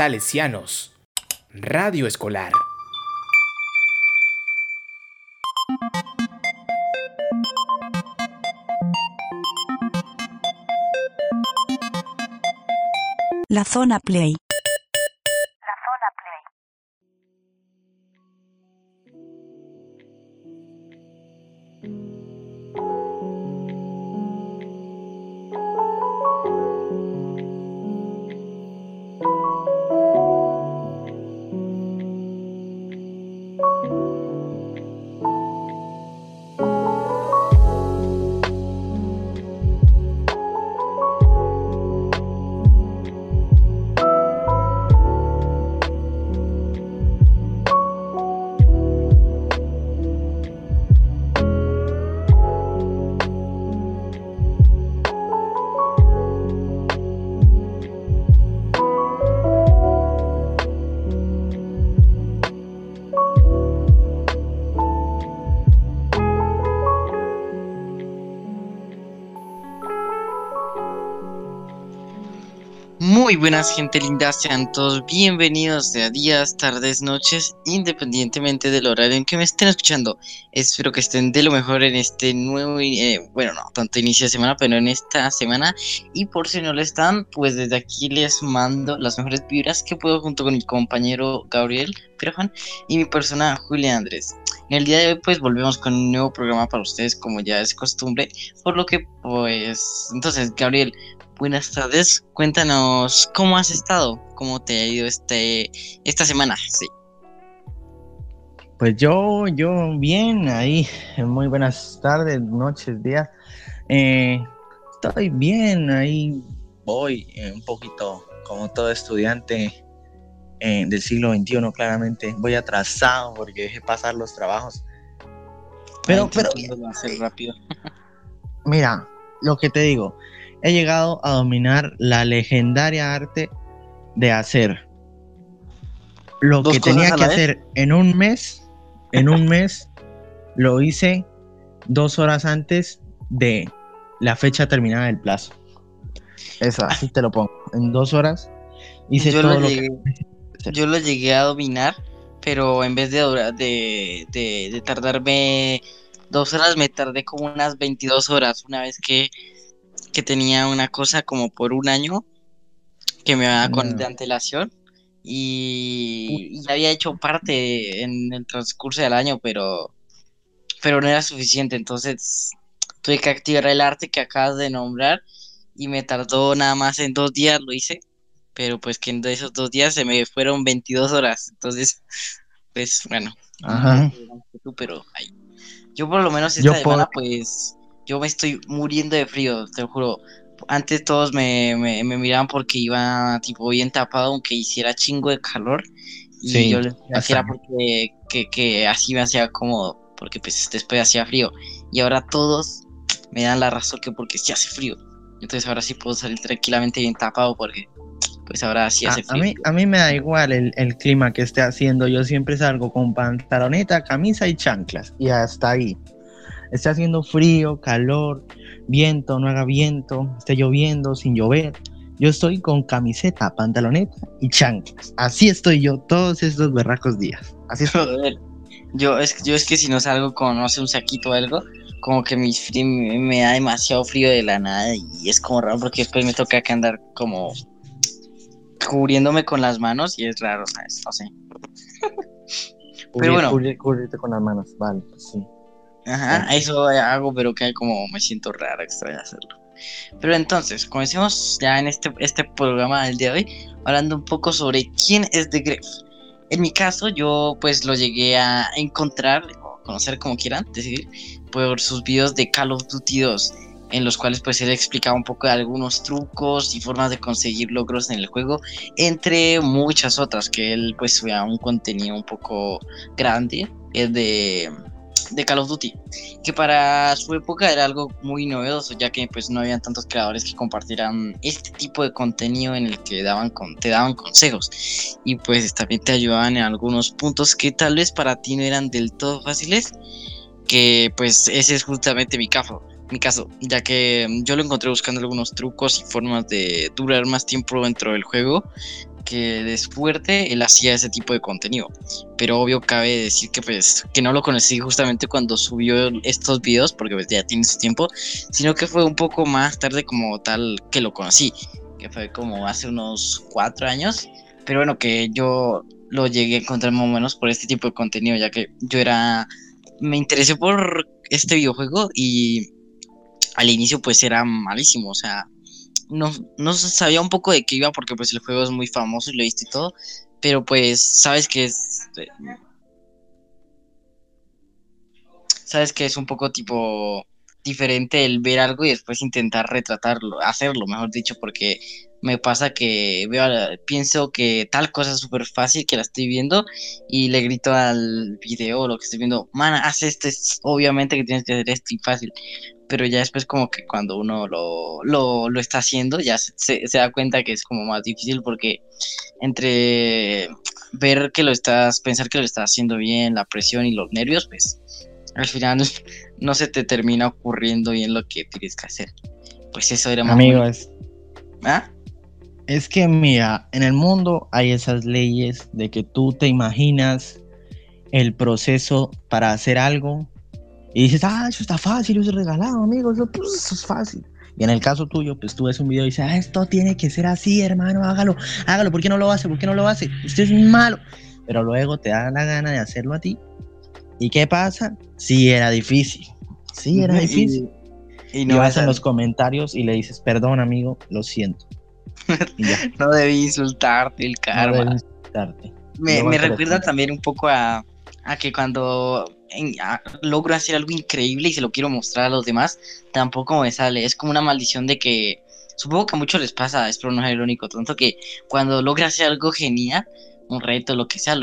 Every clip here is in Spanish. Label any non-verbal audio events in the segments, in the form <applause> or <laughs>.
Salesianos. Radio Escolar. La zona Play. Buenas gente linda, sean todos bienvenidos a días, tardes, noches, independientemente del horario en que me estén escuchando. Espero que estén de lo mejor en este nuevo, eh, bueno, no tanto inicio de semana, pero en esta semana. Y por si no lo están, pues desde aquí les mando las mejores vibras que puedo junto con mi compañero Gabriel Pirajuan y mi persona Julia Andrés. En el día de hoy pues volvemos con un nuevo programa para ustedes como ya es costumbre, por lo que pues entonces Gabriel, buenas tardes. Cuéntanos cómo has estado, cómo te ha ido este esta semana. Sí. Pues yo, yo bien, ahí, muy buenas tardes, noches, días. Eh, estoy bien, ahí voy eh, un poquito como todo estudiante eh, del siglo XXI, claramente. Voy atrasado porque dejé pasar los trabajos. Pero, Ay, pero, hacer rápido. mira, lo que te digo, he llegado a dominar la legendaria arte de hacer lo Dos que tenía que hacer en un mes, en un mes lo hice dos horas antes de la fecha terminada del plazo. Eso, así te lo pongo. En dos horas hice Yo todo lo lo llegué, que... yo lo llegué a dominar, pero en vez de, dura- de, de, de tardarme dos horas, me tardé como unas 22 horas. Una vez que, que tenía una cosa como por un año que me daba con No. de antelación y, ya había hecho parte en el transcurso del año, pero, pero no era suficiente. Entonces tuve que activar el arte que acabas de nombrar y me tardó nada más en dos días, lo hice. Pero pues que en esos dos días se me fueron 22 horas. Entonces, pues bueno, Ajá. pero ay. yo por lo menos esta Yo semana por- pues yo me estoy muriendo de frío, te lo juro. Antes todos me, me, me miraban porque iba tipo bien tapado aunque hiciera chingo de calor y Sí, yo les era porque que, que así me hacía cómodo porque pues después hacía frío y ahora todos me dan la razón que porque sí hace frío. Entonces ahora sí puedo salir tranquilamente bien tapado porque pues ahora sí A, hace a frío. mí, a mí me da igual el, el clima que esté haciendo. Yo siempre salgo con pantaloneta, camisa y chanclas. Y hasta ahí. Esté haciendo frío, calor, viento, no haga viento, esté lloviendo, sin llover. Yo estoy con camiseta, pantaloneta y chanclas. Así estoy yo todos estos berracos días. Así estoy. Joder. Yo es, yo es que si no salgo con, no sé, un saquito o algo, como que mi frío, me, me da demasiado frío de la nada y es como raro porque después me toca que andar como cubriéndome con las manos y es raro, ¿sabes? No sé. Cubrir- bueno. cubrir- cubrirte con las manos. Vale, pues sí. Ajá, eso hago, pero que como me siento raro, extraño hacerlo. Pero entonces, comencemos ya en este, este programa del día de hoy, hablando un poco sobre quién es The Gref. En mi caso, yo pues lo llegué a encontrar, o conocer como quieran decir, por sus videos de Call of Duty 2, en los cuales pues él explicaba un poco de algunos trucos y formas de conseguir logros en el juego, entre muchas otras, que él pues subía un contenido un poco grande, es de, de Call of Duty que para su época era algo muy novedoso, ya que pues no habían tantos creadores que compartieran este tipo de contenido en el que daban con, te daban consejos. Y pues también te ayudaban en algunos puntos que tal vez para ti no eran del todo fáciles, que pues ese es justamente mi caso, mi caso, ya que mm, yo lo encontré buscando algunos trucos y formas de durar más tiempo dentro del juego, que de fuerte él hacía ese tipo de contenido. Pero obvio cabe decir que pues que no lo conocí justamente cuando subió estos videos, porque pues ya tiene su tiempo, sino que fue un poco más tarde como tal que lo conocí, que fue como hace unos cuatro años. Pero bueno, que yo lo llegué a encontrar más o menos por este tipo de contenido, ya que yo era, me interesé por este videojuego y al inicio pues era malísimo, o sea, no, no sabía un poco de qué iba porque pues el juego es muy famoso y lo viste y todo, pero pues sabes que es... Sabes que es un poco tipo diferente el ver algo y después intentar retratarlo, hacerlo, mejor dicho, porque me pasa que veo, pienso que tal cosa es súper fácil que la estoy viendo y le grito al video lo que estoy viendo, man, haz esto, es obviamente que tienes que hacer esto y fácil pero ya después como que cuando uno lo, lo, lo está haciendo ya se, se, da cuenta que es como más difícil porque entre ver que lo estás, pensar que lo estás haciendo bien, la presión y los nervios, pues al final <laughs> no, se te termina ocurriendo bien lo que tienes que hacer. Pues eso era más... Amigos. ¿Ah? Es que mira, en el mundo hay esas leyes de que tú te imaginas el proceso para hacer algo y dices, ah, eso está fácil, eso es regalado, amigo, eso, pues, eso es fácil. Y en el caso tuyo, pues tú ves un video y dices, ah, esto tiene que ser así, hermano, hágalo, hágalo, ¿por qué no lo hace? ¿Por qué no lo hace? Usted es malo. Pero luego te da la gana de hacerlo a ti. ¿Y qué pasa? Sí era difícil. Sí era difícil. Y, no vas en los comentarios y le dices, perdón, amigo, lo siento. <laughs> no debí insultarte el karma. No debí insultarte. Me, me recuerda también un poco a, a que cuando logro hacer algo increíble y se lo quiero mostrar a los demás, tampoco me sale. Es como una maldición de que supongo que a muchos les pasa, espero no ser el único tonto, que cuando logra hacer algo genial, un reto, lo que sea,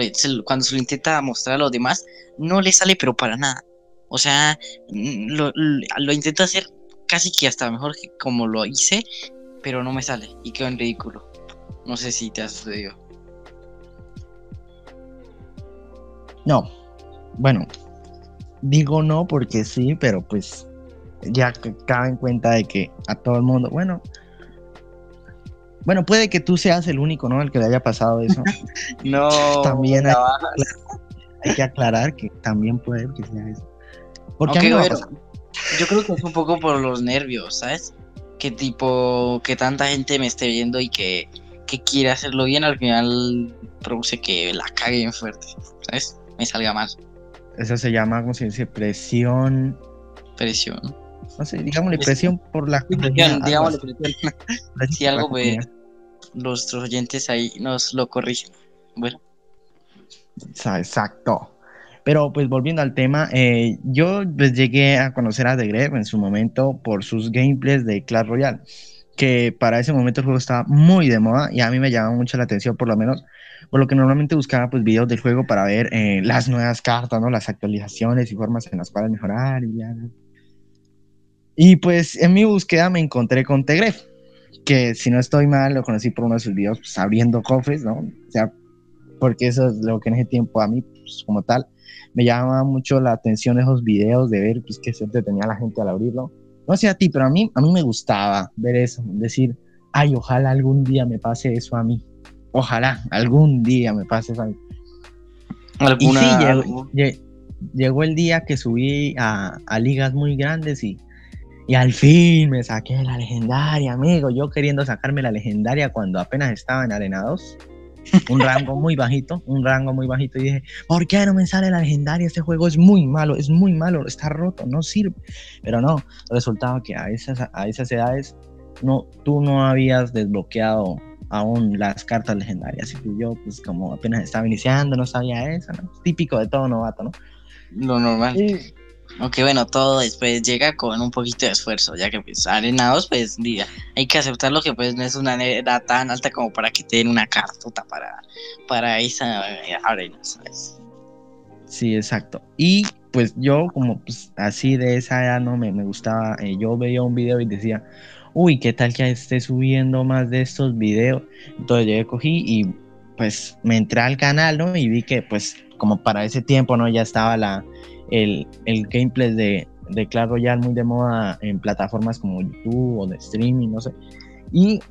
cuando se lo intenta mostrar a los demás, no le sale pero para nada. O sea, mm, lo, lo, intento hacer casi que hasta mejor que como lo hice, pero no me sale y quedo en ridículo. No sé si te ha sucedido. No. Bueno, digo no porque sí, pero pues ya cabe en cuenta de que a todo el mundo, bueno, bueno, puede que tú seas el único, ¿no? El que le haya pasado eso. <laughs> no. También hay, hay, que aclarar que también puede que sea eso. Porque yo creo que es un poco por los nervios, ¿sabes? Que tipo, que tanta gente me esté viendo y que, que quiere hacerlo bien, al final produce que la cague bien fuerte, ¿sabes? me salga mal. Eso se llama, ¿cómo se dice? Presión. Presión. No sé, digámosle <laughs> presión por la presión, digámosle presión. si algo, pues, nuestros oyentes ahí nos lo corrigen. Bueno. Exacto. Pero pues volviendo al tema, eh, yo pues, llegué a conocer a The Gref en su momento por sus gameplays de Clash Royale, que para ese momento el juego estaba muy de moda y a mí me llamaba mucho la atención por lo menos por lo que normalmente buscaba pues videos del juego para ver eh, <laughs> las nuevas cartas, ¿no? Las actualizaciones y formas en las cuales mejorar y ya. Y pues en mi búsqueda me encontré con Tegref, que si no estoy mal lo conocí por uno de sus videos pues, abriendo cofres, ¿no? O sea, porque eso es lo que en ese tiempo a mí pues, como tal me llamaba mucho la atención esos videos de ver pues qué suerte tenía la gente al abrirlo. No sé a ti, pero a mí, a mí me gustaba ver eso, decir, ay, ojalá algún día me pase eso a mí ojalá algún día me pase eso. Y sí, llegó, el día que subí a, ligas muy grandes y, y al fin me saqué la legendaria, amigo. Yo queriendo sacarme la legendaria cuando apenas estaba en Arena 2. Un rango muy bajito, un rango muy bajito. Y dije, ¿por qué no me sale la legendaria? Este juego es muy malo, es muy malo, está roto, no sirve. Pero no, resultaba que a esas, a esas edades no, tú no habías desbloqueado aún las cartas legendarias. Y yo, pues como apenas estaba iniciando, no sabía eso, ¿no? Típico de todo novato, ¿no? Lo normal. Aunque bueno, todo después llega con un poquito de esfuerzo, ya que pues arenados, pues hay que aceptar lo que pues no es una edad tan alta como para que te den una cartota para, para esa eh, arena, ¿sabes? Sí, exacto. Y pues yo como pues así de esa edad no me, me gustaba, eh, yo veía un video y decía, uy, ¿qué tal que esté subiendo más de estos videos? Entonces yo cogí y pues me entré al canal, ¿no? Y vi que pues como para ese tiempo, ¿no? Ya estaba la, el, el gameplay de, de Clash Royale muy de moda en plataformas como YouTube o de streaming, no sé. Y,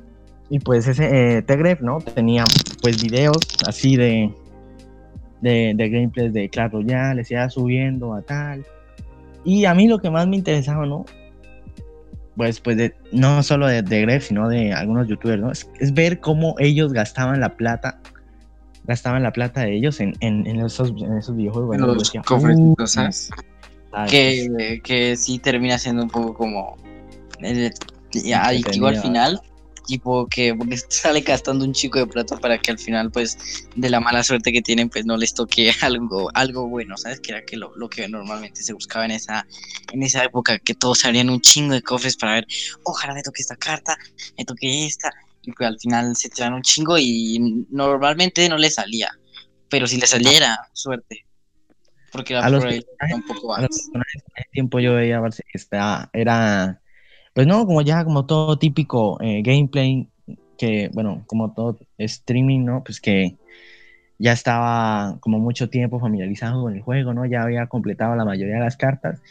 y pues ese eh, ¿no? Tenía pues videos así de, de, de gameplays de Clash Royale, les iba subiendo a tal. Y a mí lo que más me interesaba, ¿no? Pues, pues de, no solo de, de Gref, sino de algunos youtubers, ¿no? Es, es ver cómo ellos gastaban la plata, gastaban la plata de ellos en, en, en esos, en esos videojuegos. Yo Los decía, "Uh, ay, Que, que sí termina siendo un poco como eh, adictivo al final. Tipo que porque <laughs> sale gastando un chico de plata para que al final, pues, de la mala suerte que tienen, pues no les toque <laughs> algo, algo bueno, ¿sabes? Que era que lo, lo que normalmente se buscaba en esa, en esa época, que todos abrían un chingo de cofres para ver, ojalá me toque esta carta, me toque esta, y pues al final se tiran un chingo y normalmente no le salía, pero si le salía era suerte. Porque la A los era un poco a los en ese tiempo yo veía era, pues no, como ya como todo típico eh, gameplay, que bueno, como todo streaming, ¿no? Pues que ya estaba como mucho tiempo familiarizado con el juego, ¿no? Ya había completado la mayoría de las cartas.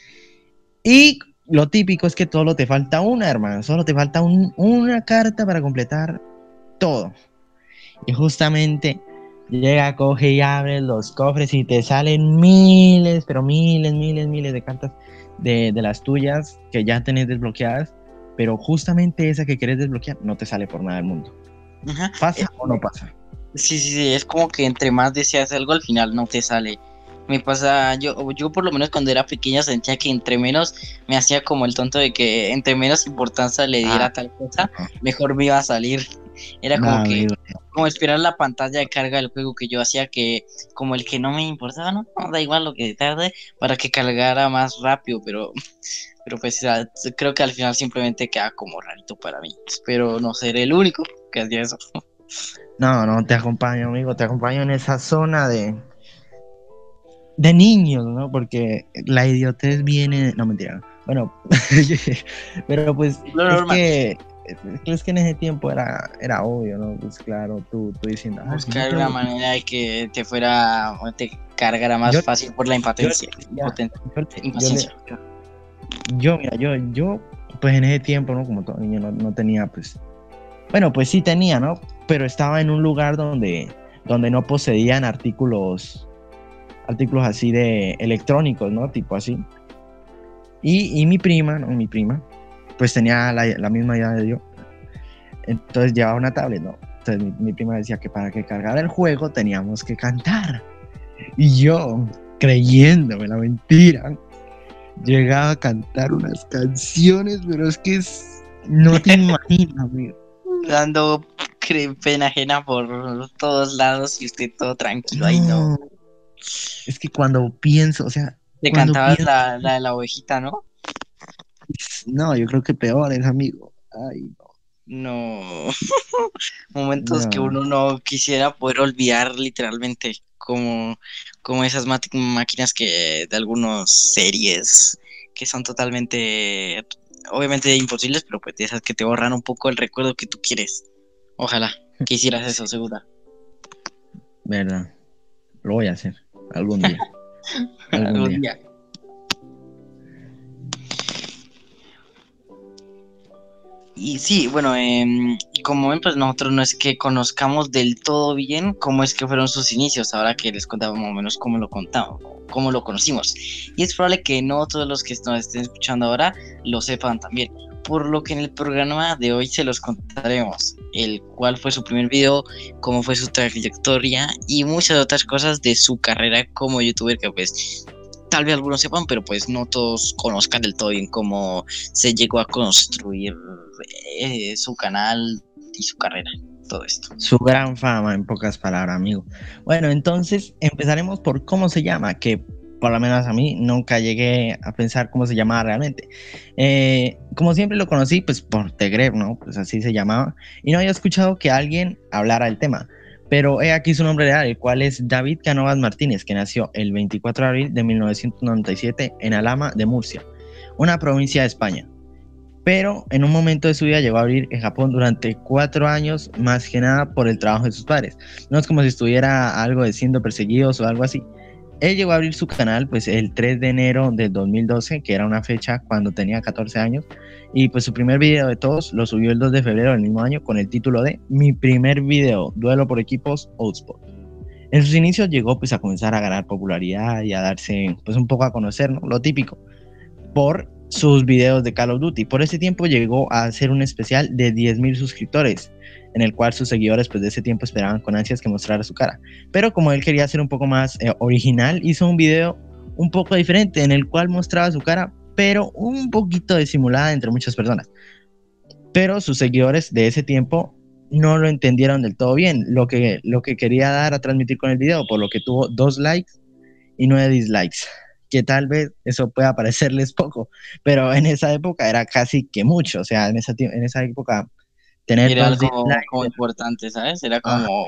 Y lo típico es que solo te falta una, hermano, solo te falta un- una carta para completar todo. Y justamente llega, coge y abre los cofres y te salen miles, pero miles, miles, miles de cartas de, de las tuyas que ya tenés desbloqueadas, pero justamente esa que querés desbloquear no te sale por nada del mundo. Ajá. ¿Pasa o no pasa? Sí, sí, sí, es como que entre más deseas algo al final no te sale. Me pasa, yo, yo por lo menos cuando era pequeño sentía que entre menos me hacía como el tonto de que entre menos importancia le diera Ah. tal cosa, mejor me iba a salir. Era como No, que, amigo, como esperar la pantalla de carga del juego que yo hacía que como el que no me importaba, no, No, da igual lo que tarde para que cargara más rápido, pero, pero pues ah, creo que al final simplemente queda como rarito para mí. Espero no ser el único que hacía eso. No, no, te acompaño, amigo, te acompaño en esa zona de de niños, ¿no? Porque la idiotez viene, no mentira. Bueno, <laughs> pero pues Lo es normal. que es que en ese tiempo era era obvio, ¿no? Pues claro, tú tú diciendo, ah, buscar yo una tengo- manera de que te fuera te cargara más Yo- fácil por la impotencia. yo yo yo, mira, yo, yo, pues en ese tiempo, ¿no? Como todo niño, no, no tenía, pues, bueno, pues sí tenía, ¿no? Pero estaba en un lugar donde, donde no poseían artículos, artículos así de electrónicos, ¿no? Tipo así. Y, y mi prima, ¿no? Mi prima, pues tenía la, la misma edad de yo. Entonces llevaba una tablet, ¿no? Entonces mi, mi prima decía que para que cargara el juego teníamos que cantar. Y yo, creyéndome la mentira, llegaba a cantar unas canciones, pero es que es- no te imaginas, amigo. <laughs> Dando pena ajena por todos lados y usted todo tranquilo ahí, ¿no? Es que cuando pienso, o sea, Te cantabas pienso- la, la de la ovejita, ¿no? no, yo creo que peor es, amigo. Ay, no. No. <laughs> Momentos que No. uno no quisiera poder olvidar literalmente. Como, como esas máquinas que de algunas series que son totalmente, obviamente imposibles, pero pues de esas que te borran un poco el recuerdo que tú quieres. Ojalá que hicieras eso, <laughs> segura. Verdad. Lo voy a hacer algún día. <laughs> Algún Algún día. día. Y sí, bueno, em, como ven, pues nosotros no es que conozcamos del todo bien cómo es que fueron sus inicios, ahora que les contaba más o menos cómo lo contamos, cómo lo conocimos. Y es probable que no todos los que nos estén escuchando ahora lo sepan también. Por lo que en el programa de hoy se los contaremos, el cuál fue su primer video, cómo fue su trayectoria y muchas otras cosas de su carrera como youtuber que pues tal vez algunos sepan, pero pues no todos conozcan del todo bien cómo se llegó a construir eh, su canal y su carrera, todo esto. Su gran fama, en pocas palabras, amigo. Bueno, entonces empezaremos por cómo se llama, que por lo menos a mí nunca llegué a pensar cómo se llamaba realmente. Eh, como siempre lo conocí, pues por Tegreb, ¿no? Pues así se llamaba. Y no había escuchado que alguien hablara del tema. Pero he aquí su nombre real, el cual es David Canovas Martínez, que nació el 24 de abril de 1997 en Alama de Murcia, una provincia de España. Pero en un momento de su vida llegó a vivir en Japón durante cuatro años, más que nada por el trabajo de sus padres. No es como si estuviera algo de siendo perseguidos o algo así. Él llegó a abrir su canal pues el 3 de enero del 2012, que era una fecha cuando tenía 14 años, Y pues su primer video de todos lo subió el 2 de febrero del mismo año con el título de Mi primer video, duelo por equipos Outspot. En sus inicios llegó pues a comenzar a ganar popularidad y a darse pues un poco a conocer, ¿no? Lo típico, por sus videos de Call of Duty. Por ese tiempo llegó a hacer un especial de 10.000 suscriptores, en el cual sus seguidores pues de ese tiempo esperaban con ansias que mostrara su cara. Pero como él quería ser un poco más eh, original, hizo un video un poco diferente en el cual mostraba su cara, pero un poquito disimulada entre muchas personas. Pero sus seguidores de ese tiempo no lo entendieron del todo bien, lo que, lo que quería dar a transmitir con el video, por lo que tuvo dos likes y nueve dislikes, que tal vez eso pueda parecerles poco, pero en esa época era casi que mucho, o sea, en esa, en esa época tener Era algo dislikes como importante, ¿sabes? Era Ah, como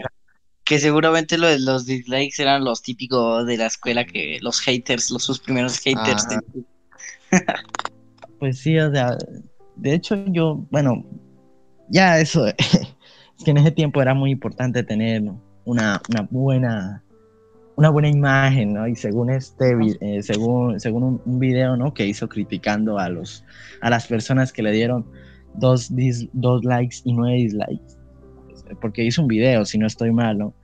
que seguramente lo de los dislikes eran los típicos de la escuela que los haters, los sus primeros haters. Ah. Pues sí, o sea, de hecho yo, bueno, ya eso, <laughs> es que en ese tiempo era muy importante tener una, una buena, una buena imagen, ¿no? Y según este, eh, según, según un, un video, ¿no? Que hizo criticando a los, a las personas que le dieron dos, dis- dos likes y nueve dislikes, porque hizo un video, si no estoy mal, ¿no?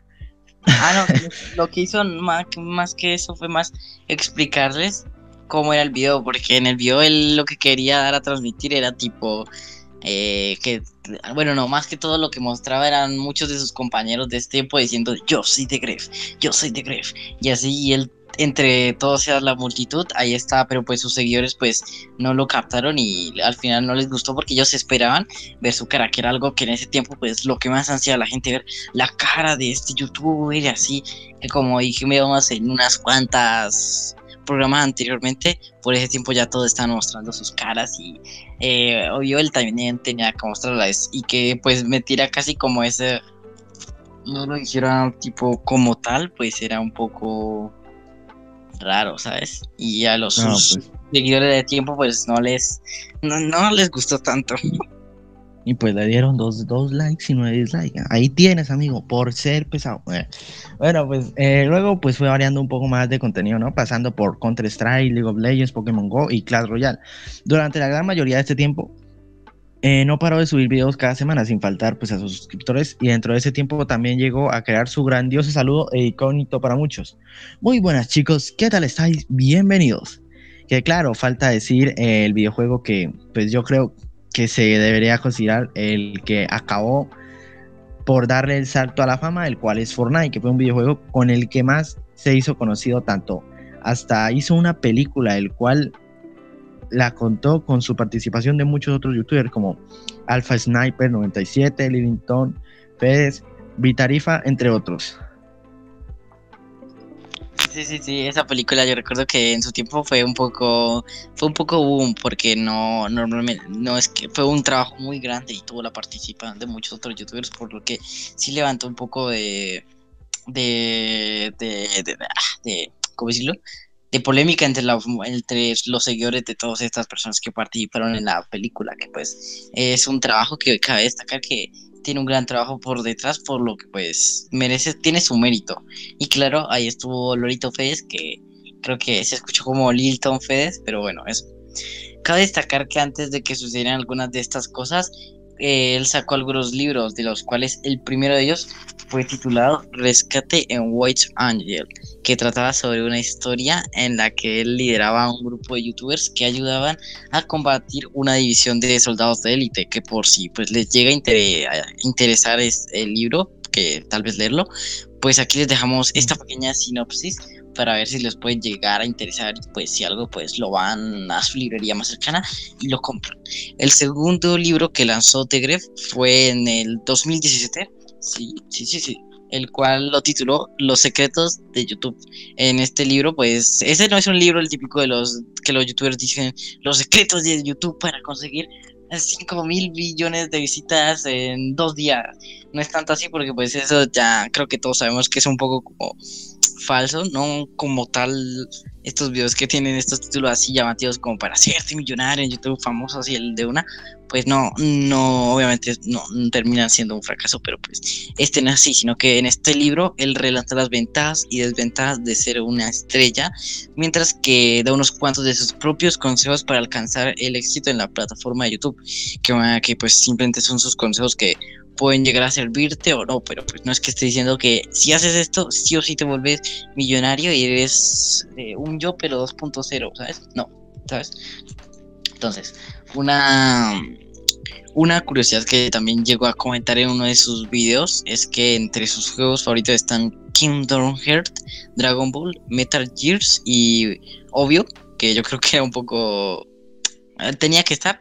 Ah, no, <laughs> lo que hizo más, más que eso fue más explicarles cómo era el video, porque en el video él lo que quería dar a transmitir era tipo eh, que, bueno, no, más que todo lo que mostraba eran muchos de sus compañeros de este tiempo diciendo yo soy de Gref, yo soy de Gref, y así y él entre todos era la multitud, ahí está, pero pues sus seguidores pues no lo captaron y al final no les gustó porque ellos esperaban ver su cara, que era algo que en ese tiempo pues lo que más ansiaba la gente ver la cara de este youtuber y así, que como dijimos en unas cuantas programas anteriormente, por ese tiempo ya todos estaban mostrando sus caras y eh, obvio él también tenía que mostrarlas y que pues metiera casi como ese, no lo hiciera tipo como tal, pues era un poco raro, ¿sabes? Y a los No, sus pues, seguidores de tiempo pues no les, no, no les gustó tanto. Y pues le dieron dos, dos likes y nueve dislikes. Ahí tienes, amigo, por ser pesado. Bueno, pues eh, luego pues fue variando un poco más de contenido, ¿no? Pasando por Counter-Strike, League of Legends, Pokémon Go y Clash Royale. Durante la gran mayoría de este tiempo, eh, no paró de subir videos cada semana sin faltar pues a sus suscriptores y dentro de ese tiempo también llegó a crear su grandioso saludo e incógnito para muchos. Muy buenas chicos, ¿qué tal estáis? Bienvenidos. Que claro, falta decir eh, el videojuego que pues yo creo que se debería considerar el que acabó por darle el salto a la fama, el cual es Fortnite, que fue un videojuego con el que más se hizo conocido tanto. Hasta hizo una película, el cual la contó con su participación de muchos otros youtubers como Alpha Sniper 97, Livington, Feds, Vitarifa, entre otros. Sí, sí, sí, esa película yo recuerdo que en su tiempo fue un poco, fue un poco boom, porque no, normalmente, no es que fue un trabajo muy grande y tuvo la participación de muchos otros youtubers, por lo que sí levantó un poco de, de, de, de, ah, de- ¿cómo decirlo? De polémica entre, la- entre los seguidores de todas estas personas que participaron en la película, que pues es un trabajo que cabe destacar que tiene un gran trabajo por detrás, por lo que pues merece, tiene su mérito. Y claro, ahí estuvo Lorito Fez, que creo que se escuchó como Lilton Fez, pero bueno, eso. Cabe destacar que antes de que sucedieran algunas de estas cosas, eh, él sacó algunos libros, de los cuales el primero de ellos fue titulado Rescate en White Angel, que trataba sobre una historia en la que él lideraba a un grupo de youtubers que ayudaban a combatir una división de soldados de élite, que por si pues les llega a, a interesar es el libro, que tal vez leerlo, pues aquí les dejamos esta pequeña sinopsis para ver si les puede llegar a interesar pues si algo pues lo van a su librería más cercana y lo compran. El segundo libro que lanzó Tegref fue en el 2017, sí, sí, sí, sí, el cual lo tituló Los secretos de YouTube. En este libro pues ese no es un libro el típico de los que los youtubers dicen los secretos de YouTube para conseguir 5 mil billones de visitas en dos días. No es tanto así porque pues eso ya creo que todos sabemos que es un poco como falso, no como tal estos videos que tienen estos títulos así llamativos como para hacerte millonario en YouTube famoso así el de una, pues no, no, obviamente no, terminan siendo un fracaso, pero pues este no es así, sino que en este libro él relata las ventajas y desventajas de ser una estrella, mientras que da unos cuantos de sus propios consejos para alcanzar el éxito en la plataforma de YouTube, que, que pues simplemente son sus consejos que pueden llegar a servirte o no, pero pues no es que esté diciendo que si haces esto, sí o sí te vuelves millonario y eres eh, un yo, pero 2.0, ¿sabes? No, ¿sabes? Entonces, una, una curiosidad que también llegó a comentar en uno de sus videos es que entre sus juegos favoritos están Kingdom Hearts, Dragon Ball, Metal Gears y obvio, que yo creo que era un poco... tenía que estar,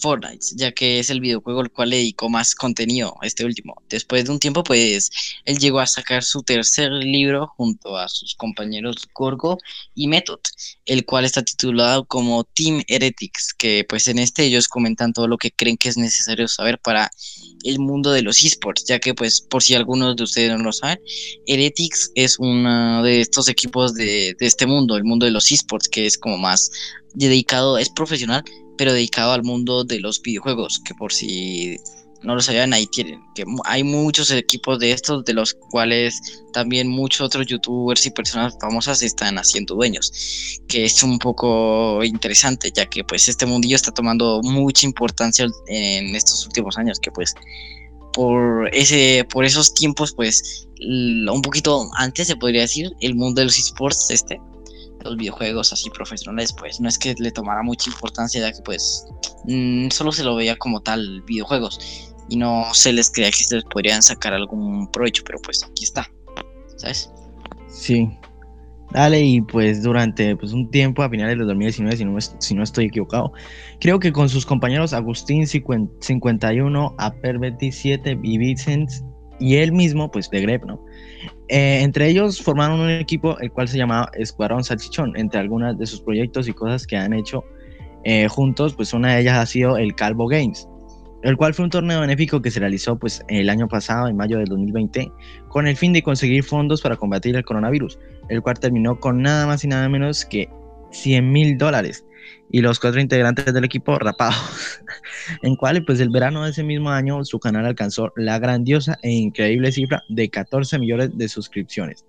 Fortnite, ya que es el videojuego al cual le dedicó más contenido, este último. Después de un tiempo, pues él llegó a sacar su tercer libro junto a sus compañeros Gorgo y Method, el cual está titulado como Team Heretics, que pues en este ellos comentan todo lo que creen que es necesario saber para el mundo de los esports, ya que pues por si algunos de ustedes no lo saben, Heretics es uno de estos equipos de este mundo, el mundo de los esports, que es como más dedicado, es profesional, pero dedicado al mundo de los videojuegos, que por si no lo sabían, ahí tienen, que hay muchos equipos de estos, de los cuales también muchos otros youtubers y personas famosas están haciendo dueños, que es un poco interesante, ya que pues este mundillo está tomando mucha importancia en estos últimos años, que pues por ese por esos tiempos pues un poquito antes se podría decir el mundo de los esports este los videojuegos así profesionales, pues no es que le tomara mucha importancia, ya que pues mm, solo se lo veía como tal videojuegos y no se les creía que ustedes podrían sacar algún provecho, pero pues aquí está, ¿sabes? Sí. Dale, y pues durante pues, un tiempo, a finales de 2019, si no, si no estoy equivocado, creo que con sus compañeros Agustín 51, Aper 27 y y él mismo, pues de Grep, ¿no? Eh, entre ellos formaron un equipo el cual se llamaba Escuadrón Salchichón, entre algunas de sus proyectos y cosas que han hecho eh, juntos, pues una de ellas ha sido el Calvo Games, el cual fue un torneo benéfico que se realizó pues el año pasado, en mayo del 2020, con el fin de conseguir fondos para combatir el coronavirus, el cual terminó con nada más y nada menos que 100 mil dólares y los cuatro integrantes del equipo rapados, <laughs> en cual pues el verano de ese mismo año su canal alcanzó la grandiosa e increíble cifra de 14 millones de suscripciones.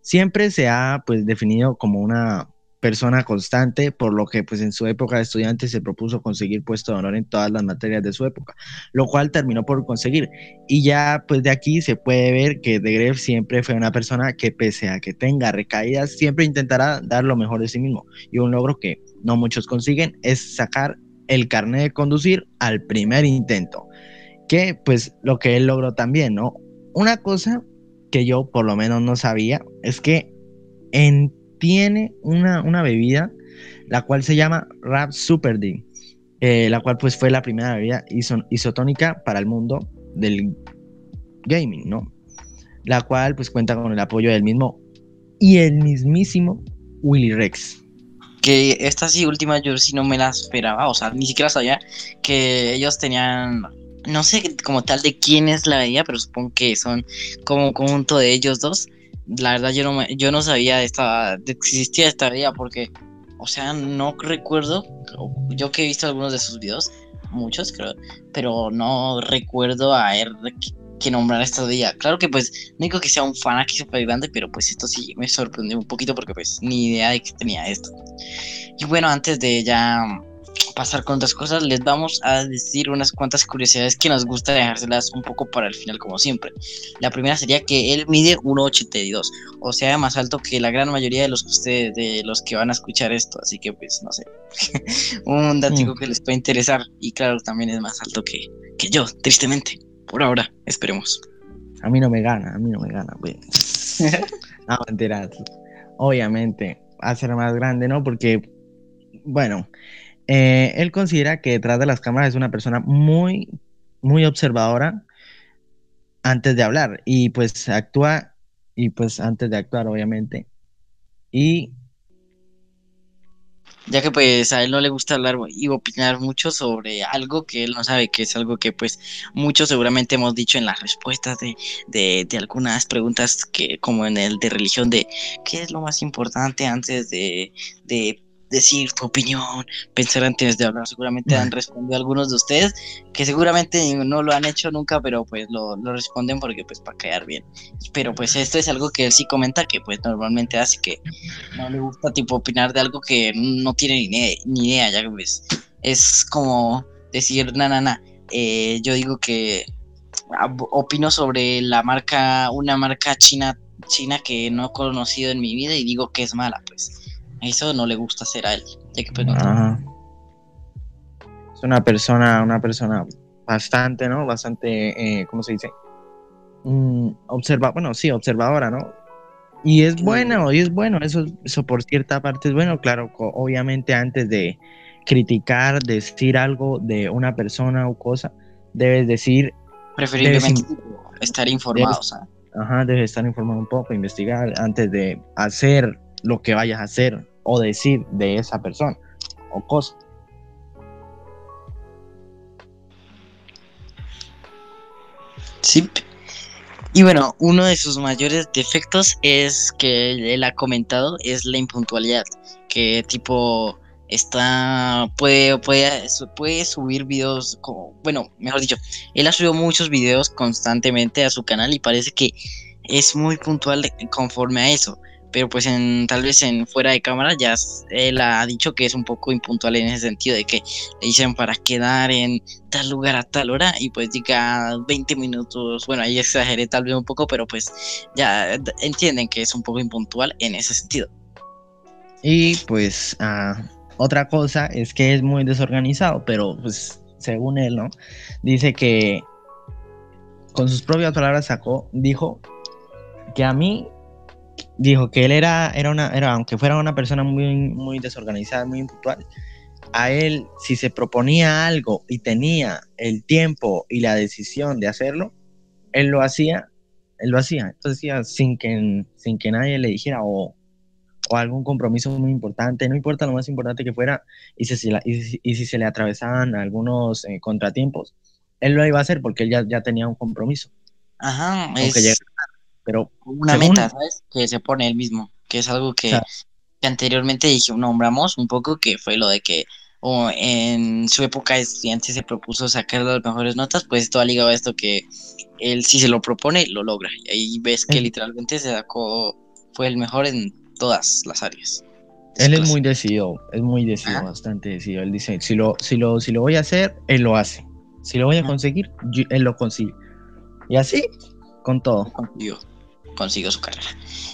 Siempre se ha pues definido como una persona constante, por lo que pues en su época de estudiante se propuso conseguir puesto de honor en todas las materias de su época, lo cual terminó por conseguir. Y ya pues de aquí se puede ver que De Gref siempre fue una persona que pese a que tenga recaídas, siempre intentará dar lo mejor de sí mismo. Y un logro que no muchos consiguen es sacar el carnet de conducir al primer intento, que pues lo que él logró también, ¿no? Una cosa que yo por lo menos no sabía es que en tiene una, una bebida, la cual se llama Rap Super D, eh, la cual pues fue la primera bebida isotónica para el mundo del gaming, ¿no? La cual pues cuenta con el apoyo del mismo y el mismísimo Willy Rex. Que esta sí última yo sí no me la esperaba, o sea, ni siquiera sabía que ellos tenían no sé como tal de quién es la bebida, pero supongo que son como un conjunto de ellos dos la verdad yo no, yo no sabía de esta, que existía esta vida porque, o sea, no recuerdo, yo que he visto algunos de sus videos, muchos creo, pero no recuerdo a él que nombrar esta día. Claro que pues, no digo que sea un fan aquí super grande, pero pues esto sí me sorprendió un poquito porque pues ni idea de que tenía esto. Y bueno, antes de ya pasar con otras cosas, les vamos a decir unas cuantas curiosidades que nos gusta dejárselas un poco para el final, como siempre. La primera sería que él mide 1,82, o sea, más alto que la gran mayoría de los que ustedes, de los que van a escuchar esto, así que pues no sé, <laughs> un dato mm. que les puede interesar y claro, también es más alto que, que yo, tristemente, por ahora, esperemos. A mí no me gana, a mí no me gana, güey. <laughs> no. Obviamente, va a ser más grande, ¿no? Porque, bueno, eh, él considera que detrás de las cámaras es una persona muy, muy observadora antes de hablar y pues actúa y pues antes de actuar obviamente. Y ya que pues a él no le gusta hablar y opinar mucho sobre algo que él no sabe, que es algo que pues muchos seguramente hemos dicho en las respuestas de, de, algunas preguntas que como en el de religión de qué es lo más importante antes de decir tu opinión, pensar antes de hablar. Seguramente han respondido algunos de ustedes que seguramente no lo han hecho nunca, pero pues lo, lo responden porque pues para quedar bien. Pero pues esto es algo que él sí comenta que pues normalmente hace que no le gusta tipo opinar de algo que no tiene ni, idea, ni idea ya pues es como decir, na, na, na. Eh, yo digo que opino sobre la marca, una marca china, china que no he conocido en mi vida y digo que es mala, pues eso no le gusta hacer a él, ya que pues no Ajá. Es una persona, una persona bastante, ¿no? Bastante, eh, ¿cómo se dice? Mm, observa, bueno, sí, observadora, ¿no? Y es bueno, y es bueno, eso, eso por cierta parte es bueno, claro, obviamente antes de criticar, decir algo de una persona o cosa, debes decir, preferiblemente Debes estar informado, o sea. ajá, debes estar informado un poco, investigar antes de hacer lo que vayas a hacer o decir de esa persona o cosa. Sí. Y bueno, uno de sus mayores defectos es que él ha comentado es la impuntualidad, que tipo está puede puede puede subir videos como bueno, mejor dicho, él ha subido muchos videos constantemente a su canal y parece que es muy puntual conforme a eso, pero pues en tal vez en fuera de cámara ya él ha dicho que es un poco impuntual en ese sentido de que le dicen para quedar en tal lugar a tal hora y pues diga 20 minutos, bueno, ahí exageré tal vez un poco, pero pues ya entienden que es un poco impuntual en ese sentido. Y pues ah, otra cosa es que es muy desorganizado, pero pues según él, ¿no? Dice que con sus propias palabras sacó, dijo que a mí, dijo que él era, era una, era, aunque fuera una persona muy, muy desorganizada, muy impuntual, a él si se proponía algo y tenía el tiempo y la decisión de hacerlo, él lo hacía, él lo hacía, entonces decía, sin que, sin que nadie le dijera o o algún compromiso muy importante, no importa lo más importante que fuera, y si, y si- y si se le atravesaban algunos eh, contratiempos, él lo iba a hacer porque él ya, ya tenía un compromiso, Ajá, es pero una según- meta, ¿sabes? Que se pone él mismo, que es algo que, Claro. que anteriormente dije, nombramos un poco, que fue lo de que o en su época de estudiante se propuso sacar las mejores notas, pues todo ha ligado a esto que él si se lo propone, lo logra. Y ahí ves que literalmente se sacó, fue el mejor en todas las áreas. él es muy decidido, es muy decidido, Ajá. bastante decidido, él dice, si lo, si, lo, si lo voy a hacer, él lo hace, si lo voy a Ajá. conseguir, yo- él lo consigue, y así, con todo. consiguió, consiguió su carrera.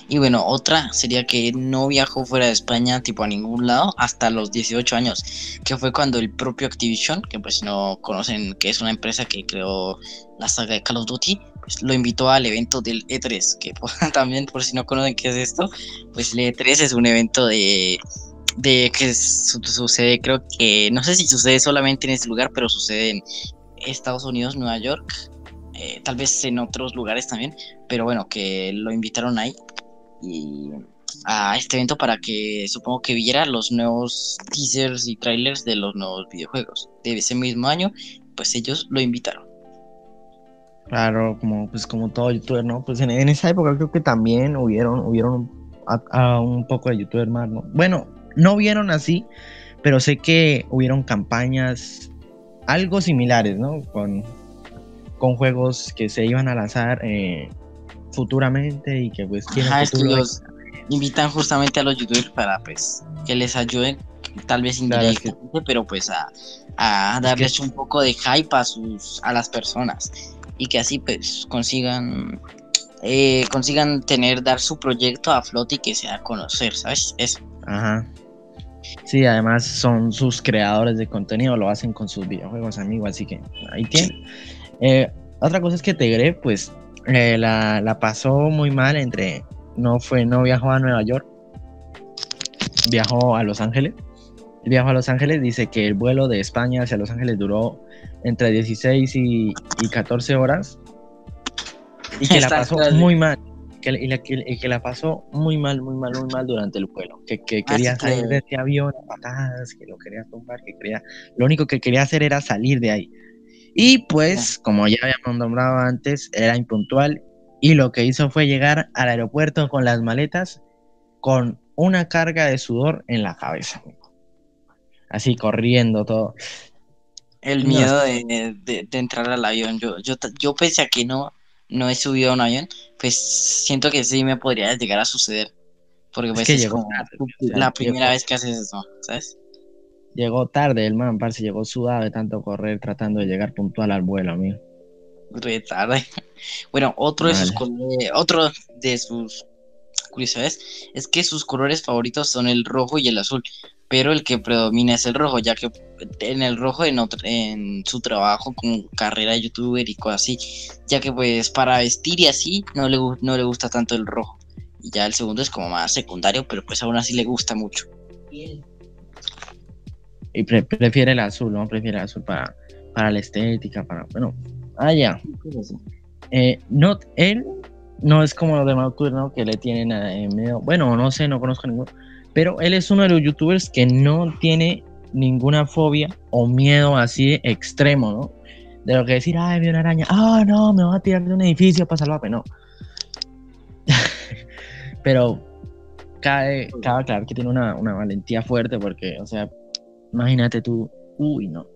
Y bueno, otra sería que no viajó fuera de España, tipo a ningún lado, hasta los 18 años, que fue cuando el propio Activision, que pues no conocen que es una empresa que creó la saga de Call of Duty, pues, lo invitó al evento del E3, que <laughs> pues, también por si no conocen qué es esto, pues el E3 es un evento de de que su- sucede, creo que, no sé si sucede solamente en este lugar, pero sucede en Estados Unidos, Nueva York, eh, tal vez en otros lugares también, pero bueno, que lo invitaron ahí y a este evento para que supongo que viera los nuevos teasers y trailers de los nuevos videojuegos de ese mismo año, pues ellos lo invitaron. Claro, como pues como todo youtuber, ¿no? Pues en, esa época creo que también hubieron, hubieron a, a un poco de youtuber más, ¿no? Bueno, no vieron así, pero sé que hubieron campañas algo similares, ¿no? Con, con juegos que se iban a lanzar eh, futuramente y que pues tienen Ajá, es que futuro. los invitan justamente a los youtubers para pues que les ayuden, tal vez Claro, es que- indirectamente, pero pues a, a darles un poco de hype a sus a las personas y que así pues consigan eh, consigan tener dar su proyecto a flote y que se da a conocer, ¿sabes? Eso. Ajá. Sí, además son sus creadores de contenido, lo hacen con sus videojuegos, amigo, así que ahí tienen. Eh, otra cosa es que Tegre, pues, eh, la, la pasó muy mal entre, no fue, no viajó a Nueva York, viajó a Los Ángeles. Viajó a Los Ángeles, dice que el vuelo de España hacia Los Ángeles duró entre 16 y, y 14 horas y que la pasó muy mal. que, y la, que, y que la pasó muy mal, muy mal, muy mal durante el vuelo. Que, que Ah, quería salir de ese avión a patadas, que lo quería tumbar, que quería. Lo único que quería hacer era salir de ahí. Y pues, como ya habíamos nombrado antes, era impuntual. Y lo que hizo fue llegar al aeropuerto con las maletas con una carga de sudor en la cabeza. Así corriendo todo. El No. miedo de, de- de entrar al avión. Yo, yo, yo pese a que no, no he subido a un avión, pues siento que sí me podría llegar a suceder. Porque pues que es llegó como tarde, la llegó- primera vez que haces eso, ¿sabes? Llegó tarde el man, parce, llegó sudado de tanto correr tratando de llegar puntual al vuelo, amigo. Re tarde. <laughs> Bueno, otro de sus otro de sus curiosidades es que sus colores favoritos son el rojo y el azul, pero el que predomina es el rojo, ya que en el rojo en, otro- en su trabajo como carrera de youtuber y cosas así, ya que pues para vestir y así no le, no le gusta tanto el rojo. Y ya el segundo es como más secundario, pero pues aún así le gusta mucho. Y pre- prefiere el azul, ¿no? Prefiere el azul para, para la estética, para... Bueno, ah, ya. Eh, no, él no es como los de Mautur, ¿no? Que le tienen eh, miedo. Bueno, no sé, no conozco ninguno. Pero él es uno de los youtubers que no tiene ninguna fobia o miedo así extremo, ¿no? De lo que decir, ay, vi una araña, ah, no, me voy a tirar de un edificio para salvarme, no. <laughs> Pero cabe, cabe aclarar que tiene una, una valentía fuerte porque, o sea, imagínate tú, uy, no.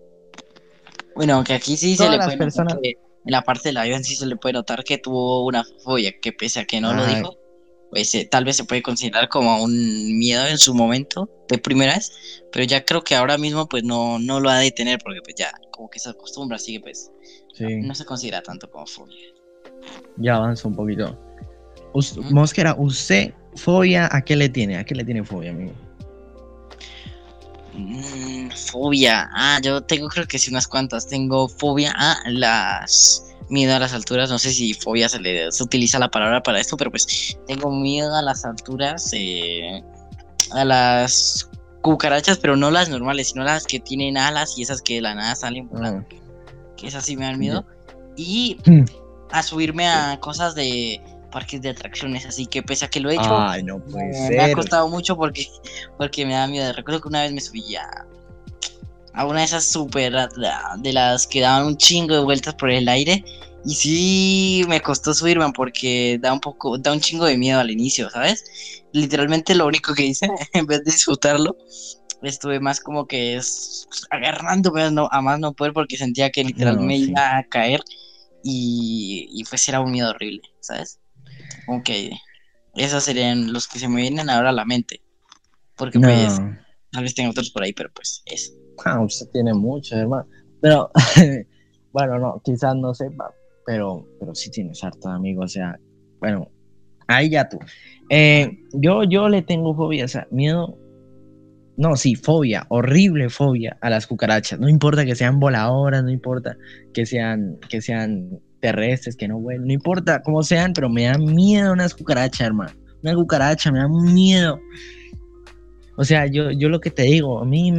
Bueno, aunque aquí sí se le puede notar que en la parte del avión sí se le puede notar que tuvo una fobia, que pese a que no lo dijo, pues eh, tal vez se puede considerar como un miedo en su momento de primera vez, pero ya creo que ahora mismo pues no, no lo ha de tener porque pues ya como que se acostumbra, así que pues Sí. no se considera tanto como fobia. Ya avanza un poquito. Us-. Mosquera, ¿usted fobia a qué le tiene? ¿A qué le tiene fobia, amigo? Mm, fobia, ah, yo tengo creo que sí unas cuantas, tengo fobia a las... Miedo a las alturas, no sé si fobia se le se utiliza la palabra para esto, pero pues tengo miedo a las alturas, eh, a las cucarachas, pero no las normales, sino las que tienen alas y esas que de la nada salen volando, que esas sí me dan miedo. Y Hmm. a subirme a cosas de parques de atracciones, así que pese a que lo he hecho, Ay, no puede me, me ha costado mucho porque, porque me da miedo. Recuerdo que una vez me subí a, a una de esas super de las que daban un chingo de vueltas por el aire. Y sí me costó subirme porque da un poco, da un chingo de miedo al inicio, ¿sabes? Literalmente lo único que hice, <laughs> en vez de disfrutarlo, estuve más como que es, agarrándome a, no- a más no poder porque sentía que literal No, me sí. iba a caer y, y pues era un miedo horrible, ¿sabes? Que esos serían los que se me vienen ahora a la mente. Porque No. pues tal vez tengo otros por ahí, pero pues eso. Ah, usted tiene mucho, hermano. Pero, <laughs> bueno, no, quizás no sepa, pero, pero sí tienes harto, amigo. O sea, bueno, ahí ya tú. Eh, yo, yo le tengo fobia, o sea, miedo. No, sí, fobia, horrible fobia a las cucarachas. No importa que sean voladoras, no importa que sean, que sean terrestres, que no vuelen, no importa cómo sean, pero me da miedo unas cucarachas, hermano. Una cucaracha, me da miedo. O sea, yo, yo lo que te digo, a mí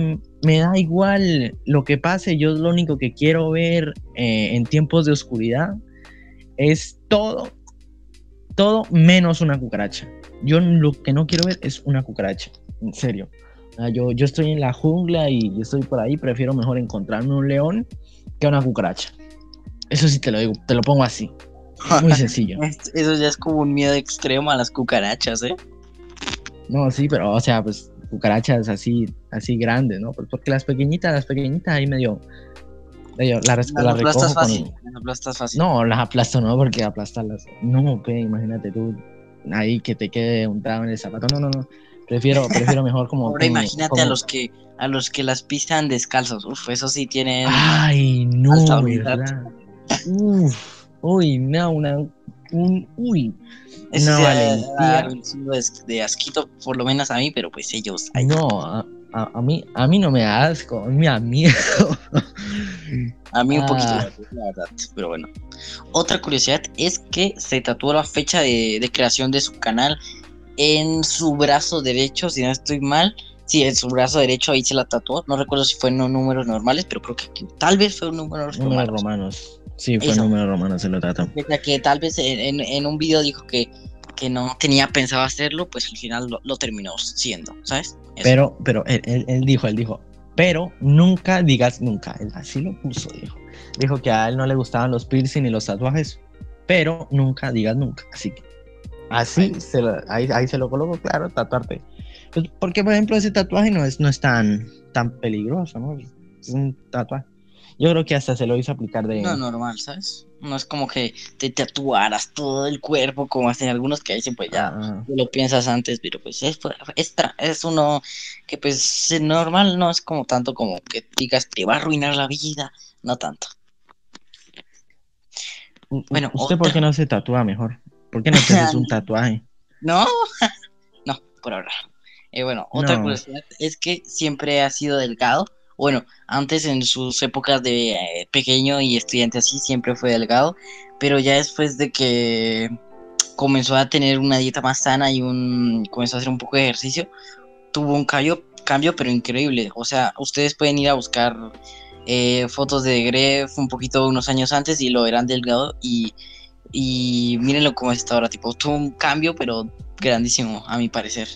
me da igual lo que pase, yo lo único que quiero ver eh, en tiempos de oscuridad es todo, todo menos una cucaracha. Yo lo que no quiero ver es una cucaracha, en serio. Sea, yo, yo estoy en la jungla y yo estoy por ahí, prefiero mejor encontrarme un león que una cucaracha. Eso sí te lo digo, te lo pongo así. <laughs> Muy sencillo. Es- Eso ya es como un miedo extremo a las cucarachas, ¿eh? No, sí, pero o sea, pues cucarachas así, así grandes, ¿no? Pues porque las pequeñitas, las pequeñitas ahí medio, medio las, Las las aplastas con- fácil. Las aplastas fácil. No, las aplasto no, porque aplastarlas. No, pe, imagínate tú ahí que te quede untado en el zapato. No, no, no. Prefiero, prefiero mejor <laughs> como. Ahora imagínate como- a los que a los que las pisan descalzos. Uf, eso sí tienen. Ay, no. Uf, uy, no, una. Un, uy, eso sí ha de valentía. un asquito, por lo menos a mí, pero pues ellos. ay, no, a, a- a mí, a mí no me da asco, a mí me da miedo. A mí un poquito, Ah. la verdad. Pero bueno. Otra curiosidad es que se tatuó la fecha de, de creación de su canal en su brazo derecho, si no estoy mal. Sí, en su brazo derecho ahí se la tatuó. No recuerdo si fue en números normales, pero creo que, tal vez fue en números Números romanos. romanos. Sí, fue Eso. números romanos, se lo trató. A que tal vez en, en- en un video dijo que que no tenía pensado hacerlo, pues al final lo, lo terminó siendo, ¿sabes? Eso. Pero, pero él, él- él dijo, él dijo, pero nunca digas nunca. Él así lo puso, dijo. Dijo que a él no le gustaban los piercing y los tatuajes, pero nunca digas nunca. Así que, así, se lo- ahí, ahí se lo coloco, claro, tatuarte. Pues, porque, por ejemplo, ese tatuaje no es, no es tan, tan peligroso, ¿no? Es un tatuaje. Yo creo que hasta se lo hizo aplicar de... No, normal, ¿sabes? No es como que te tatuaras todo el cuerpo, como hacen algunos que dicen, pues ya Ah, tú lo piensas antes, pero pues es, es, uno que pues es normal, no es como tanto como que digas te va a arruinar la vida, no tanto. Bueno, ¿Usted por otra- qué no se tatúa mejor? ¿Por qué no te haces un <laughs> tatuaje? No, <laughs> no, por ahora. Eh, bueno, otra No. curiosidad es que siempre ha sido delgado. Bueno, antes en sus épocas de eh, pequeño y estudiante así, siempre fue delgado, pero ya después de que comenzó a tener una dieta más sana y un comenzó a hacer un poco de ejercicio, tuvo un cambio, cambio pero increíble. O sea, ustedes pueden ir a buscar eh, fotos de Gref un poquito unos años antes y lo verán delgado y, y mírenlo cómo está ahora, tipo, tuvo un cambio pero grandísimo a mi parecer.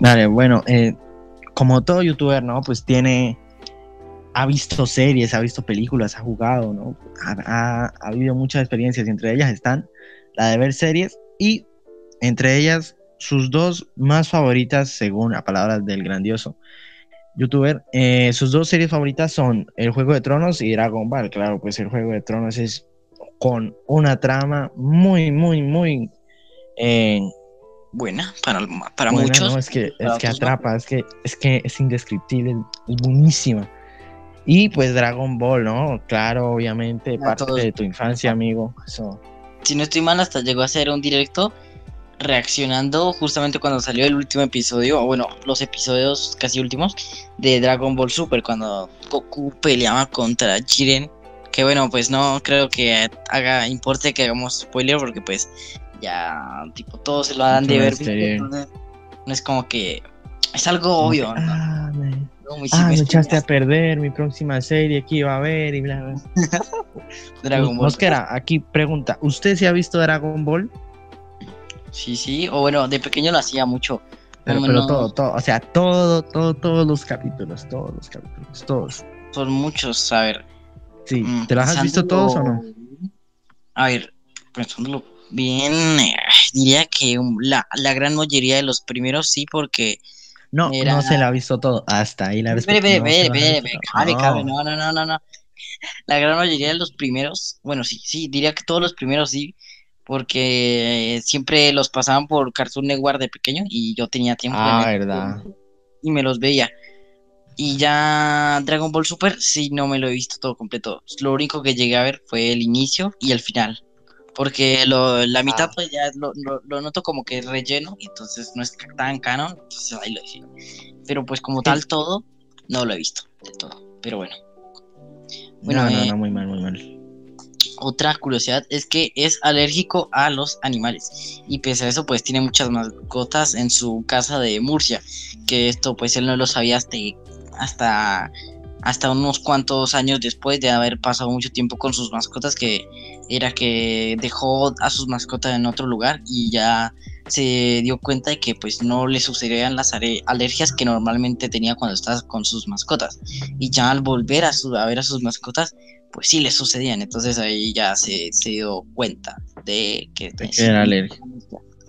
Vale, bueno, eh, como todo youtuber, ¿no? Pues tiene, ha visto series, ha visto películas, ha jugado, ¿no? Ha, ha- ha habido muchas experiencias entre ellas están la de ver series y entre ellas sus dos más favoritas, según a palabras del grandioso youtuber, eh, sus dos series favoritas son El Juego de Tronos y Dragon Ball. Claro, pues El Juego de Tronos es con una trama muy, muy, muy... eh, Buena para, para Buena, muchos. no, es que, es que no. atrapa, es que, es que es indescriptible, es buenísima. Y pues Dragon Ball, ¿no? Claro, obviamente, A parte todos. de tu infancia, amigo. Si no estoy mal, hasta llegó a hacer un directo reaccionando justamente cuando salió el último episodio, o bueno, los episodios casi últimos de Dragon Ball Super, cuando Goku peleaba contra Jiren. Que bueno, pues no creo que haga importe que hagamos spoiler, porque pues ya, tipo, todos se lo dan de ver. no es como que es algo obvio, ¿no? ah, me, No, ah, me echaste a perder mi próxima serie que iba a ver y bla, bla. <laughs> Dragon Ball. Mosquera, aquí pregunta, ¿usted se ha visto Dragon Ball? Sí, sí, o bueno, de pequeño lo hacía mucho. Pero, pero todo, todo, o sea, todo, todo, todos los capítulos, todos los capítulos, todos. Son muchos, a ver. Sí, Mm, ¿te los has visto todos o no? A ver, pensándolo bien, eh, diría que la, la gran mayoría de los primeros sí, porque. No, Era- no se la ha visto todo. Hasta ahí la Espere, espere, espere, cabe, No. cabe, no, no, no, no, no. La gran mayoría de los primeros, bueno, sí, sí, diría que todos los primeros sí, porque siempre los pasaban por Cartoon Network de pequeño y yo tenía tiempo Ah, verdad. y me los veía. Y ya Dragon Ball Super sí no me lo he visto todo completo. Lo único que llegué a ver fue el inicio y el final. Porque lo, la mitad Ah. pues ya lo, lo- lo noto como que es relleno, y entonces no es tan canon, entonces ahí lo dejé. Pero pues como tal todo, no lo he visto de todo. Pero bueno. Bueno, no, no, eh, no, muy mal, muy mal. otra curiosidad es que es alérgico a los animales y pese a eso pues tiene muchas mascotas en su casa de Murcia que esto pues él no lo sabía hasta hasta, hasta unos cuantos años después de haber pasado mucho tiempo con sus mascotas que era que dejó a sus mascotas en otro lugar y ya se dio cuenta de que pues no le sucedían las alergias que normalmente tenía cuando estaba con sus mascotas y ya al volver a, su, a ver a sus mascotas pues sí le sucedían. Entonces ahí ya se, se dio cuenta de que, De que era alérgico.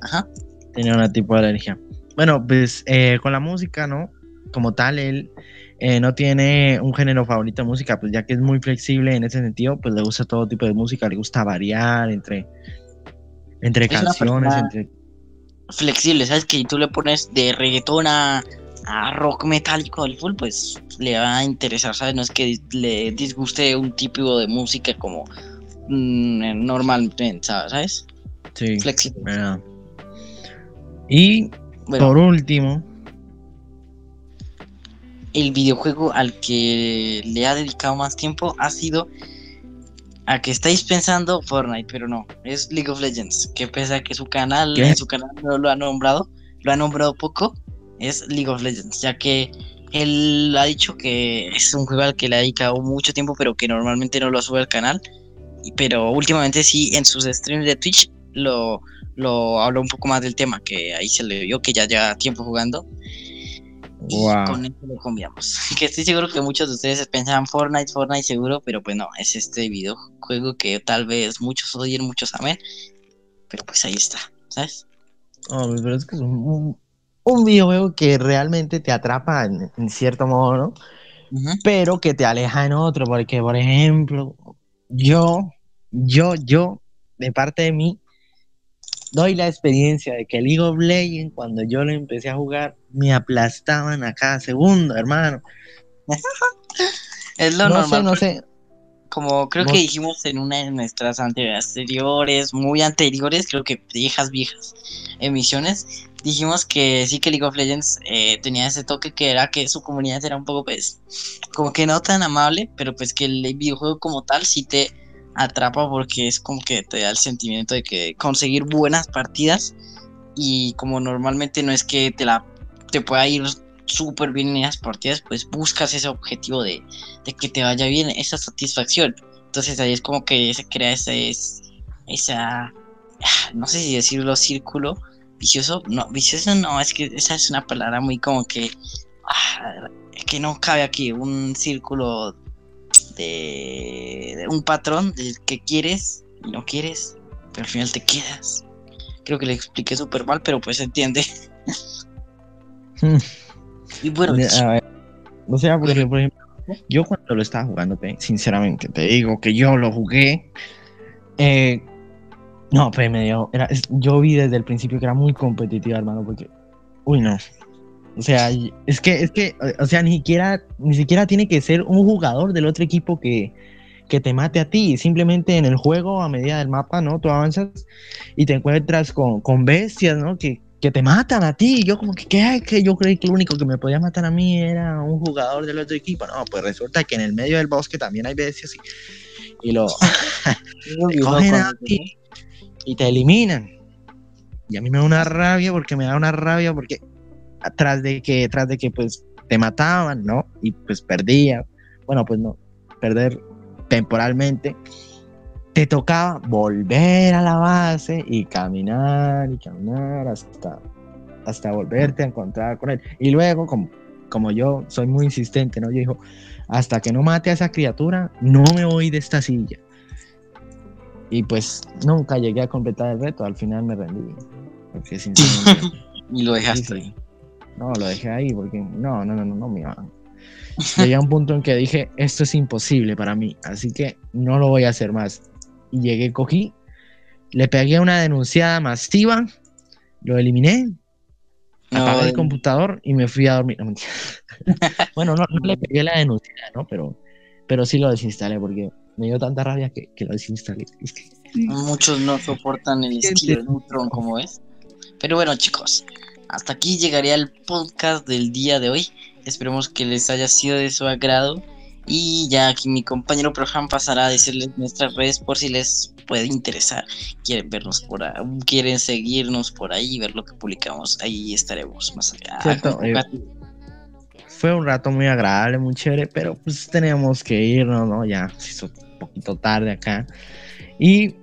Ajá. Tenía un tipo de alergia. Bueno, pues eh, con la música, ¿no? Como tal, él eh, no tiene un género favorito de música, pues ya que es muy flexible en ese sentido, pues le gusta todo tipo de música, le gusta variar entre, entre Es canciones, entre... Flexible, ¿sabes? Que tú le pones de reggaetón a, a rock metálico al full, pues le va a interesar, ¿sabes? No es que le disguste un tipo de música como mm, normalmente, ¿sabes? Sí, Flexible. Y Bueno, por último, el videojuego al que le ha dedicado más tiempo ha sido a que estáis pensando Fortnite, pero no, es League of Legends, que pese a que su canal, su canal no lo ha nombrado, lo ha nombrado poco, es League of Legends, ya que él ha dicho que es un juego al que le ha dedicado mucho tiempo, pero que normalmente no lo sube al canal, pero últimamente sí, en sus streams de Twitch lo, lo habló un poco más del tema, que ahí se le vio que ya lleva tiempo jugando. Y Wow. con eso lo cambiamos. <laughs> Que estoy seguro que muchos de ustedes pensaban Fortnite, Fortnite seguro, pero pues no, es este videojuego que tal vez muchos odien, muchos amen. Pero pues ahí está, ¿sabes? Hombre, pero es que es un, un, videojuego que realmente te atrapa en, en cierto modo, ¿no? Ujú. Pero que te aleja en otro, porque, por ejemplo, yo, yo, yo, de parte de mí, doy la experiencia de que League of Legends, cuando yo lo empecé a jugar, me aplastaban a cada segundo, hermano. Es lo no normal. sé, no sé. Como creo No- que dijimos en una de nuestras ante- anteriores, muy anteriores, creo que viejas, viejas emisiones, dijimos que sí que League of Legends eh, tenía ese toque que era que su comunidad era un poco, pues, como que no tan amable, pero pues que el videojuego como tal sí te atrapa porque es como que te da el sentimiento de que conseguir buenas partidas y como normalmente no es que te la te pueda ir súper bien en esas partidas, pues buscas ese objetivo de de que te vaya bien, esa satisfacción. Entonces ahí es como que se crea ese, es- esa, no sé si decirlo, círculo vicioso. No, vicioso no, es que esa es una palabra muy como que, ah, que no cabe aquí, un círculo de, de un patrón del que quieres y no quieres, pero al final te quedas. Creo que le expliqué súper mal, pero pues se entiende. <laughs> y bueno, A ver, o sea, porque, por ejemplo, yo cuando lo estaba jugando, sinceramente, te digo que yo lo jugué. eh, no, pues me dio. Era, yo vi desde el principio que era muy competitiva, hermano, porque. Uy, no. O sea, es que, es que, o- sea, ni siquiera, ni siquiera tiene que ser un jugador del otro equipo que, que te mate a ti. Simplemente en el juego, a medida del mapa, ¿no? Tú avanzas y te encuentras con, con bestias, ¿no? Que, que te matan a ti. Yo como que, ¿qué? Que yo creí que lo único que me podía matar a mí era un jugador del otro equipo. No, pues resulta que en el medio del bosque también hay bestias y, y lo <laughs> te cogen a ti y te eliminan. Y a mí me da una rabia porque me da una rabia porque tras de que, tras de que pues te mataban, ¿no? Y pues perdía. Bueno, pues no, perder temporalmente. Te tocaba volver a la base y caminar y caminar hasta, hasta volverte a encontrar con él. Y luego, como, como yo soy muy insistente, ¿no? Yo digo, hasta que no mate a esa criatura, no me voy de esta silla. Y pues nunca llegué a completar el reto, al final me rendí. Porque sinceramente, <laughs> y lo dejaste ahí. No, lo dejé ahí porque no, no, no, no, no me iba. Llegué a un punto en que dije, esto es imposible para mí, así que no lo voy a hacer más. Y llegué, cogí, le pegué una denunciada masiva, lo eliminé, No, apagué el computador y me fui a dormir. <laughs> Bueno, no, no le pegué la denuncia, ¿no? Pero, pero sí lo desinstalé porque me dio tanta rabia que, que lo desinstalé. Es que- Muchos no soportan el estilo de Neutron como es. Pero bueno, chicos, hasta aquí llegaría el podcast del día de hoy. Esperemos que les haya sido de su agrado. Y ya aquí mi compañero Prohan pasará a decirles nuestras redes por si les puede interesar. Quieren vernos por ahí, quieren seguirnos por ahí, ver lo que publicamos. Ahí estaremos más allá. Cierto, <laughs> eh, fue un rato muy agradable, muy chévere, pero pues teníamos que irnos, ¿no? Ya se hizo un poquito tarde acá. Y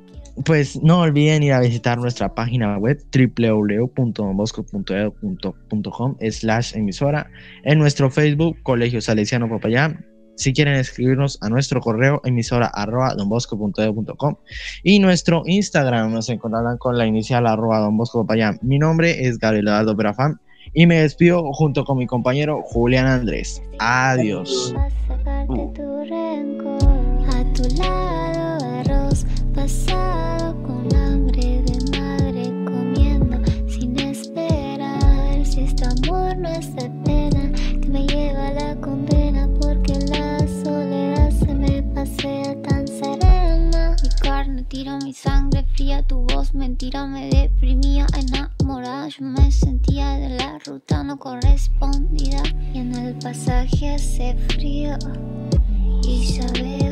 pues no olviden ir a visitar nuestra página web www.donbosco.edu.com slash emisora en nuestro Facebook Colegio Salesiano Popayán si quieren escribirnos a nuestro correo emisora arroba donbosco.edu.com y nuestro Instagram nos encontrarán con la inicial arroba. Mi nombre es Gabriel Eduardo Perafán y me despido junto con mi compañero Julián Andrés. Adiós. No es pena, que me lleva a la condena porque la soledad se me pasea tan serena. Mi carne tira mi sangre fría, tu voz mentira me deprimía, enamorada yo me sentía de la ruta no correspondida y en el pasaje hace frío y ya veo